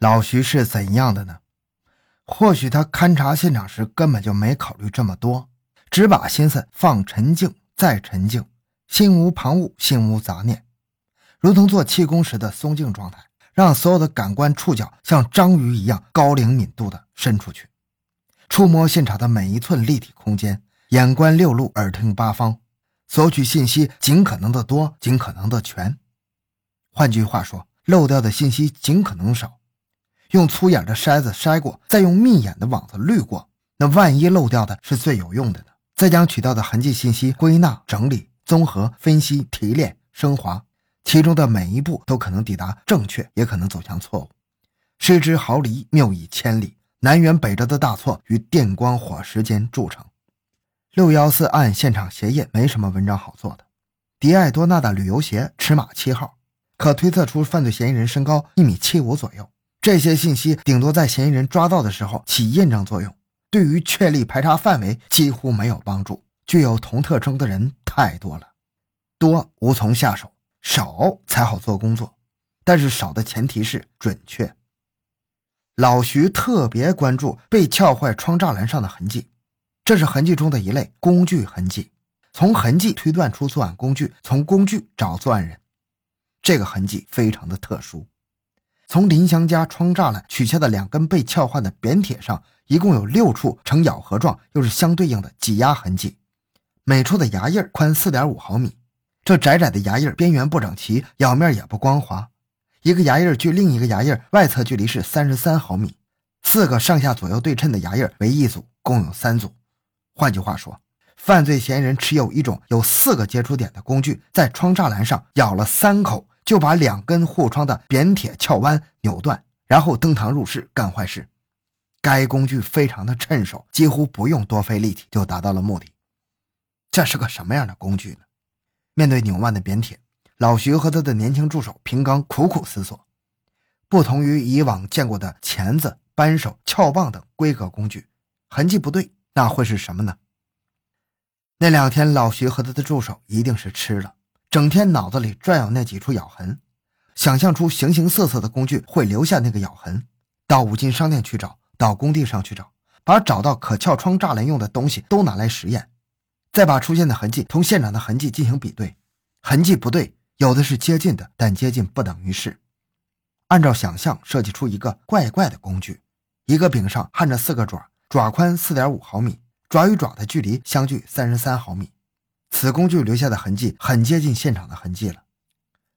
老徐是怎样的呢？或许他勘察现场时根本就没考虑这么多，只把心思放沉静再沉静，心无旁骛，心无杂念，如同做气功时的松静状态，让所有的感官触角像章鱼一样高灵敏度的伸出去，触摸现场的每一寸立体空间，眼观六路，耳听八方，索取信息尽可能的多，尽可能的全。换句话说，漏掉的信息尽可能少。用粗眼的筛子筛过，再用密眼的网子滤过，那万一漏掉的是最有用的呢？再将取到的痕迹信息归纳、整理、综合、分析、提炼、升华，其中的每一步都可能抵达正确，也可能走向错误。失之毫厘，谬以千里，南辕北辙的大错于电光火石间铸成。六幺四案现场鞋印没什么文章好做的，迪爱多纳的旅游鞋尺码七号，可推测出犯罪嫌疑人身高一米七五左右。这些信息顶多在嫌疑人抓到的时候起印证作用，对于确立排查范围几乎没有帮助。具有同特征的人太多了，多无从下手，少才好做工作。但是少的前提是准确。老徐特别关注被撬坏窗栅栏上的痕迹，这是痕迹中的一类工具痕迹。从痕迹推断出作案工具，从工具找作案人，这个痕迹非常的特殊。从林祥家窗栅栏取下的两根被撬换的扁铁上，一共有六处呈咬合状，又是相对应的挤压痕迹，每处的牙印宽四点五毫米。这窄窄的牙印边缘不整齐，咬面也不光滑。一个牙印距另一个牙印外侧距离是三十三毫米，四个上下左右对称的牙印为一组，共有三组。换句话说，犯罪嫌疑人持有一种有四个接触点的工具，在窗栅栏上咬了三口。就把两根护窗的扁铁撬弯扭断，然后登堂入室干坏事。该工具非常的趁手，几乎不用多费力气就达到了目的。这是个什么样的工具呢？面对扭弯的扁铁，老徐和他的年轻助手平刚苦苦思索。不同于以往见过的钳子、扳手、撬棒等规格工具，痕迹不对，那会是什么呢？那两天，老徐和他的助手一定是吃了。整天脑子里转悠那几处咬痕，想象出形形色色的工具会留下那个咬痕，到五金商店去找，到工地上去找，把找到可撬窗栅栏用的东西都拿来实验，再把出现的痕迹同现场的痕迹进行比对，痕迹不对，有的是接近的，但接近不等于是。按照想象设计出一个怪怪的工具，一个柄上焊着四个爪，爪宽四点五毫米，爪与爪的距离相距三十三毫米。此工具留下的痕迹很接近现场的痕迹了。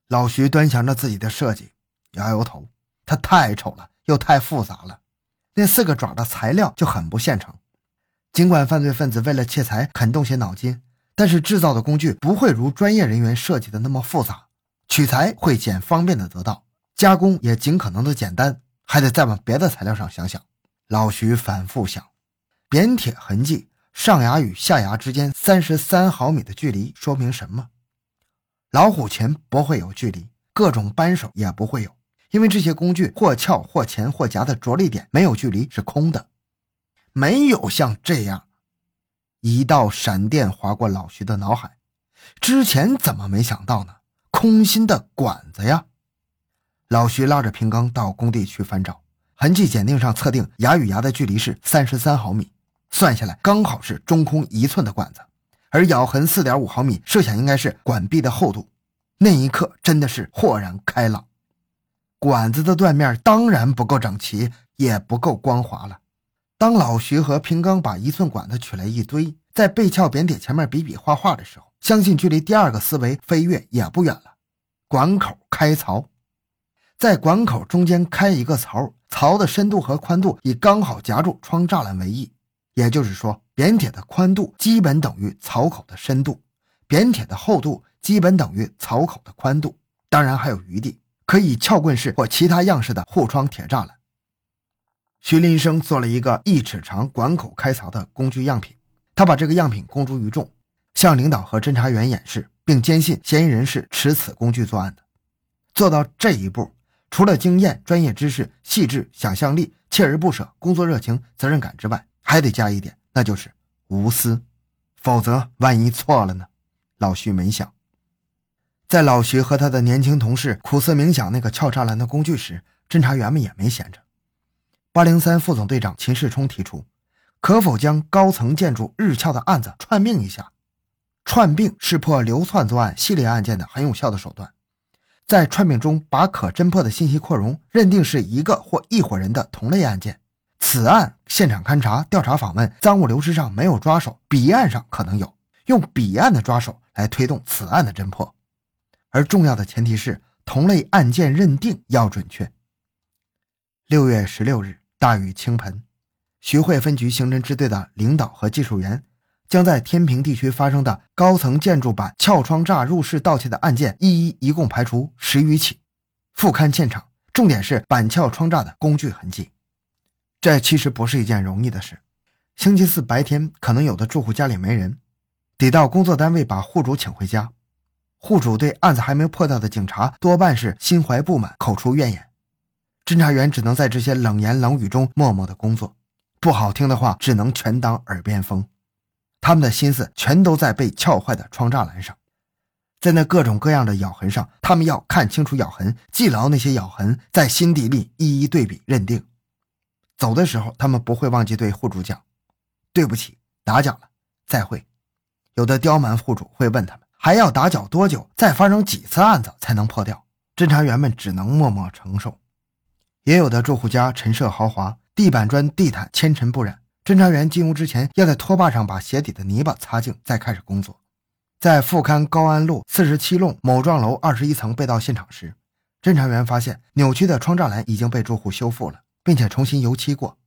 老徐端详着自己的设计，摇摇头，它太丑了，又太复杂了。那四个爪的材料就很不现成。尽管犯罪分子为了窃财肯动些脑筋，但是制造的工具不会如专业人员设计的那么复杂，取材会简方便的得到，加工也尽可能的简单，还得再往别的材料上想想。老徐反复想，扁铁痕迹。上牙与下牙之间三十三毫米的距离说明什么？老虎钳不会有距离，各种扳手也不会有，因为这些工具或撬或钳或夹的着力点没有距离，是空的。没有像这样，一道闪电划过老徐的脑海。之前怎么没想到呢？空心的管子呀！老徐拉着平刚到工地去翻找痕迹鉴定上测定牙与牙的距离是三十三毫米。算下来刚好是中空一寸的管子，而咬痕四点五毫米，设想应该是管壁的厚度。那一刻真的是豁然开朗。管子的断面当然不够整齐，也不够光滑了。当老徐和平刚把一寸管子取来一堆，在背翘扁铁前面比比划划的时候，相信距离第二个思维飞跃也不远了。管口开槽，在管口中间开一个槽，槽的深度和宽度以刚好夹住窗栅栏为宜。也就是说，扁铁的宽度基本等于槽口的深度，扁铁的厚度基本等于槽口的宽度，当然还有余地，可以撬棍式或其他样式的护窗铁栅栏。徐林生做了一个一尺长管口开槽的工具样品，他把这个样品公诸于众，向领导和侦查员演示，并坚信嫌疑人是持此工具作案的。做到这一步，除了经验、专业知识、细致想象力、锲而不舍、工作热情、责任感之外，还得加一点，那就是无私，否则万一错了呢？老徐没想。在老徐和他的年轻同事苦思冥想那个撬栅栏的工具时，侦查员们也没闲着。八零三副总队长秦世冲提出，可否将高层建筑日撬的案子串并一下？串并是破流窜作案系列案件的很有效的手段。在串并中，把可侦破的信息扩容，认定是一个或一伙人的同类案件。此案现场勘查、调查访问、赃物流失上没有抓手，彼岸上可能有，用彼岸的抓手来推动此案的侦破。而重要的前提是同类案件认定要准确。六月十六日，大雨倾盆，徐汇分局刑侦支队的领导和技术员。将在天平地区发生的高层建筑板撬窗栅入室盗窃的案件一一一共排除十余起，复勘现场，重点是板撬窗栅的工具痕迹。这其实不是一件容易的事。星期四白天，可能有的住户家里没人，得到工作单位把户主请回家。户主对案子还没破掉的警察多半是心怀不满，口出怨言。侦查员只能在这些冷言冷语中默默的工作，不好听的话只能全当耳边风。他们的心思全都在被撬坏的窗栅栏上，在那各种各样的咬痕上，他们要看清楚咬痕，记牢那些咬痕，在心底里一一对比认定。走的时候，他们不会忘记对户主讲：“对不起，打搅了，再会。”有的刁蛮户主会问他们：“还要打搅多久？再发生几次案子才能破掉？”侦查员们只能默默承受。也有的住户家陈设豪华，地板砖、地毯纤尘不染。侦查员进屋之前，要在拖把上把鞋底的泥巴擦净，再开始工作。在复刊高安路四十七弄某幢楼二十一层被盗现场时，侦查员发现扭曲的窗栅栏已经被住户修复了，并且重新油漆过。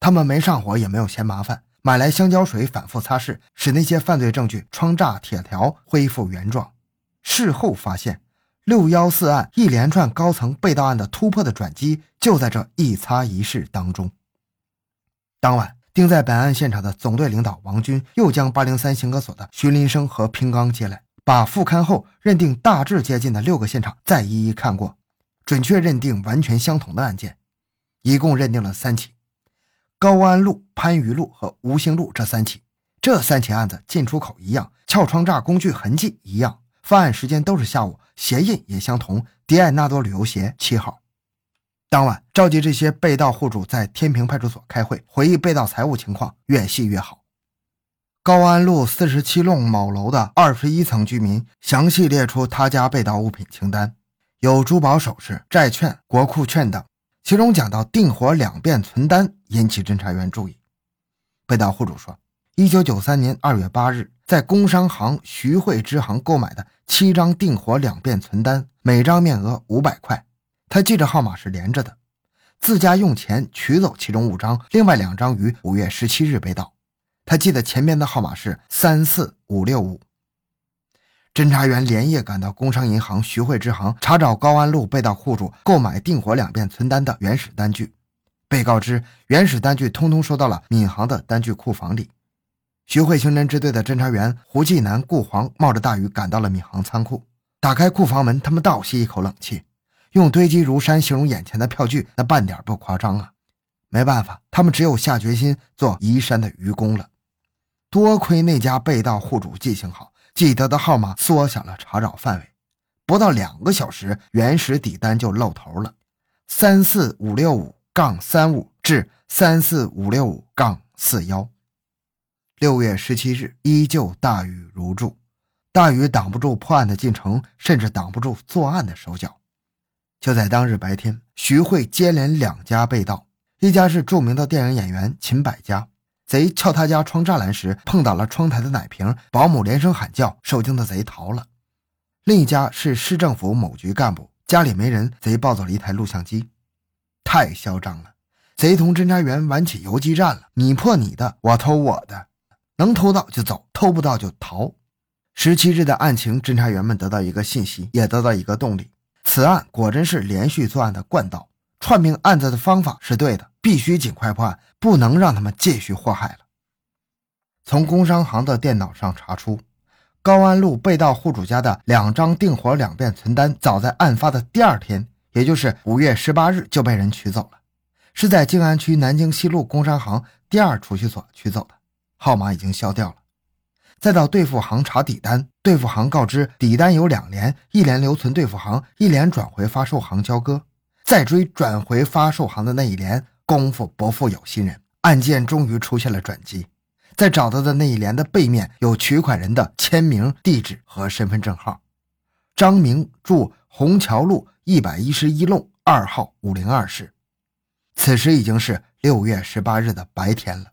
他们没上火，也没有嫌麻烦，买来香蕉水反复擦拭，使那些犯罪证据窗栅铁条恢复原状。事后发现，六幺四案一连串高层被盗案的突破的转机就在这一擦一拭当中。当晚。定在本案现场的总队领导王军又将八零三刑科所的徐林生和平刚接来，把复勘后认定大致接近的六个现场再一一看过，准确认定完全相同的案件，一共认定了三起：高安路、番禺路和吴兴路这三起。这三起案子进出口一样，撬窗栅工具痕迹一样，犯案时间都是下午，鞋印也相同，迪艾纳多旅游鞋七号。当晚，召集这些被盗户主在天平派出所开会，回忆被盗财物情况，越细越好。高安路四十七弄某楼的二十一层居民详细列出他家被盗物品清单，有珠宝首饰、债券、国库券等。其中讲到订货两遍存单，引起侦查员注意。被盗户主说，一九九三年二月八日，在工商行徐汇支行购买的七张订货两遍存单，每张面额五百块。他记着号码是连着的，自家用钱取走其中五张，另外两张于五月十七日被盗。他记得前面的号码是三四五六五。侦查员连夜赶到工商银行徐汇支行，查找高安路被盗户主购买订货两遍存单的原始单据。被告知，原始单据通通收到了闵行的单据库房里。徐汇刑侦支队的侦查员胡继南、顾黄冒着大雨赶到了闵行仓库，打开库房门，他们倒吸一口冷气。用堆积如山形容眼前的票据，那半点不夸张啊！没办法，他们只有下决心做移山的愚公了。多亏那家被盗户主记性好，记得的号码缩小了查找范围。不到两个小时，原始底单就露头了：三四五六五杠三五至三四五六五杠四幺。六月十七日，依旧大雨如注，大雨挡不住破案的进程，甚至挡不住作案的手脚。就在当日白天，徐汇接连两家被盗，一家是著名的电影演员秦百家，贼撬他家窗栅栏时碰倒了窗台的奶瓶，保姆连声喊叫，受惊的贼逃了；另一家是市政府某局干部，家里没人，贼抱走了一台录像机，太嚣张了！贼同侦查员玩起游击战了，你破你的，我偷我的，能偷到就走，偷不到就逃。十七日的案情，侦查员们得到一个信息，也得到一个动力。此案果真是连续作案的惯盗，串并案子的方法是对的，必须尽快破案，不能让他们继续祸害了。从工商行的电脑上查出，高安路被盗户主家的两张订货两遍存单，早在案发的第二天，也就是五月十八日就被人取走了，是在静安区南京西路工商行第二储蓄所取走的，号码已经销掉了。再到兑付行查底单，兑付行告知底单有两联，一联留存兑付行，一联转回发售行交割。再追转回发售行的那一联，功夫不负有心人，案件终于出现了转机。在找到的那一联的背面有取款人的签名、地址和身份证号。张明住虹桥路一百一十一弄二号五零二室。此时已经是六月十八日的白天了。